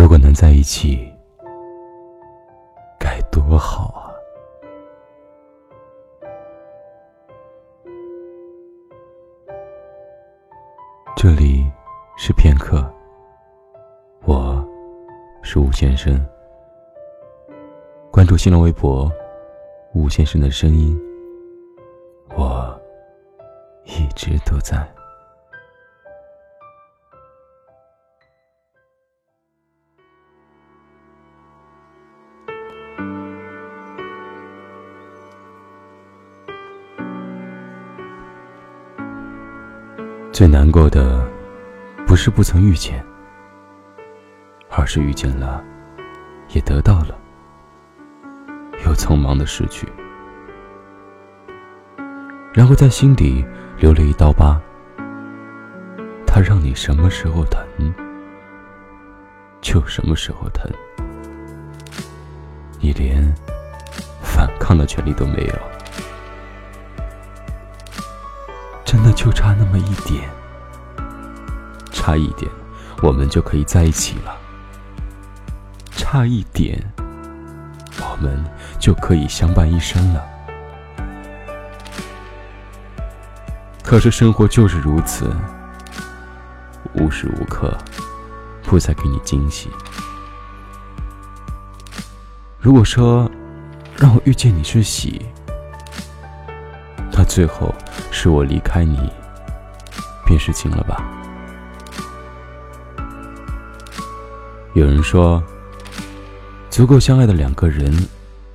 如果能在一起，该多好啊！这里是片刻，我是吴先生。关注新浪微博“吴先生的声音”，我一直都在。最难过的，不是不曾遇见，而是遇见了，也得到了，又匆忙的失去，然后在心底留了一道疤。它让你什么时候疼，就什么时候疼，你连反抗的权利都没有。就差那么一点，差一点，我们就可以在一起了。差一点，我们就可以相伴一生了。可是生活就是如此，无时无刻不在给你惊喜。如果说让我遇见你是喜，最后。是我离开你，便是情了吧？有人说，足够相爱的两个人，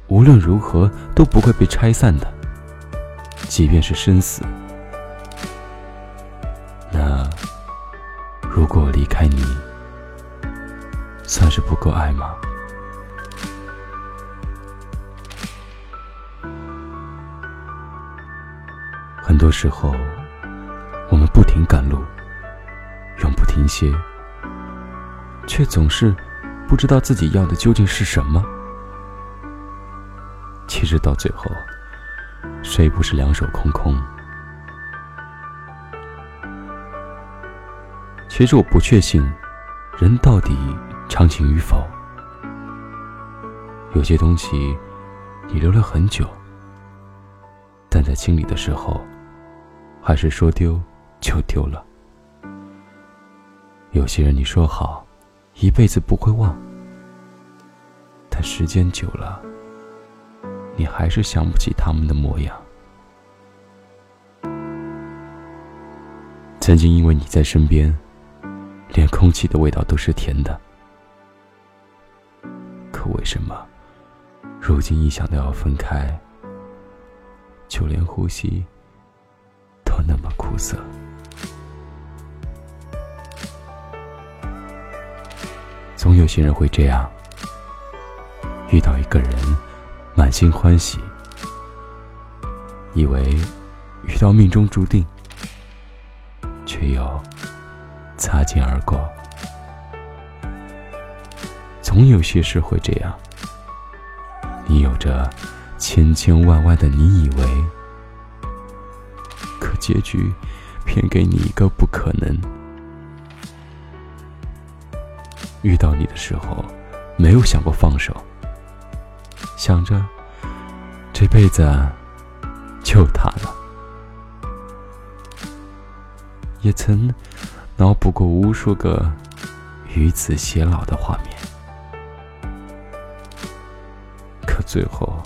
无论如何都不会被拆散的，即便是生死。那如果我离开你，算是不够爱吗？很多时候，我们不停赶路，永不停歇，却总是不知道自己要的究竟是什么。其实到最后，谁不是两手空空？其实我不确信，人到底长情与否。有些东西，你留了很久，但在清理的时候。还是说丢就丢了。有些人你说好，一辈子不会忘，但时间久了，你还是想不起他们的模样。曾经因为你在身边，连空气的味道都是甜的，可为什么，如今一想到要分开，就连呼吸。那么苦涩，总有些人会这样，遇到一个人，满心欢喜，以为遇到命中注定，却又擦肩而过。总有些事会这样，你有着千千万万的你以为。结局，偏给你一个不可能。遇到你的时候，没有想过放手，想着这辈子就他了，也曾脑补过无数个与子偕老的画面，可最后，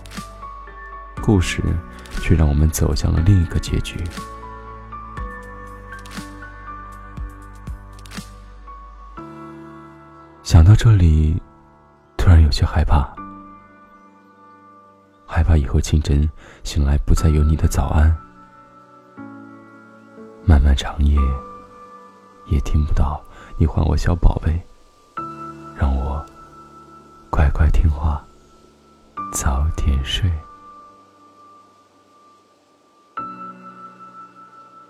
故事却让我们走向了另一个结局。想到这里，突然有些害怕，害怕以后清晨醒来不再有你的早安，漫漫长夜也听不到你唤我小宝贝，让我乖乖听话，早点睡。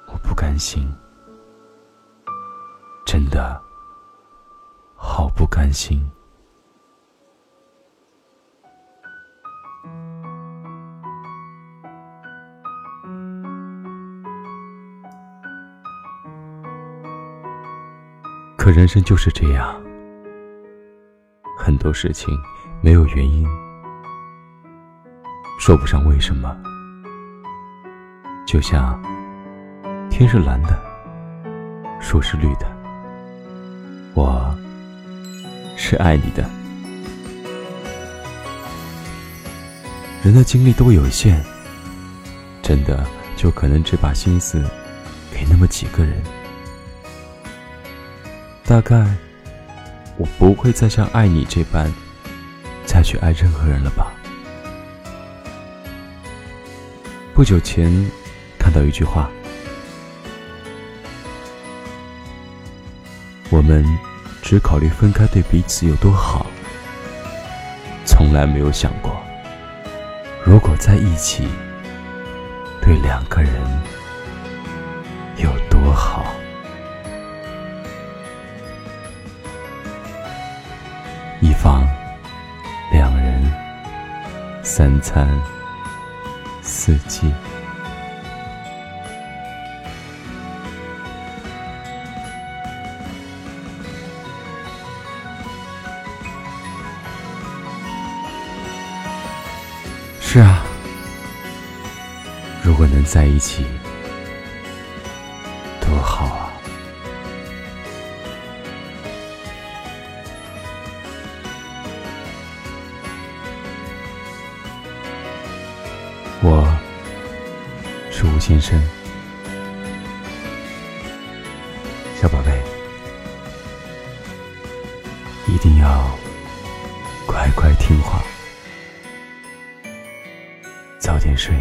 我不甘心，真的。好不甘心。可人生就是这样，很多事情没有原因，说不上为什么。就像天是蓝的，树是绿的，我是爱你的。人的精力都有限，真的就可能只把心思给那么几个人。大概我不会再像爱你这般再去爱任何人了吧。不久前看到一句话：我们只考虑分开对彼此有多好，从来没有想过，如果在一起，对两个人有多好。一房两人，三餐四季。是啊，如果能在一起，多好啊！我是吴先生，小宝贝，一定要乖乖听话，早点睡，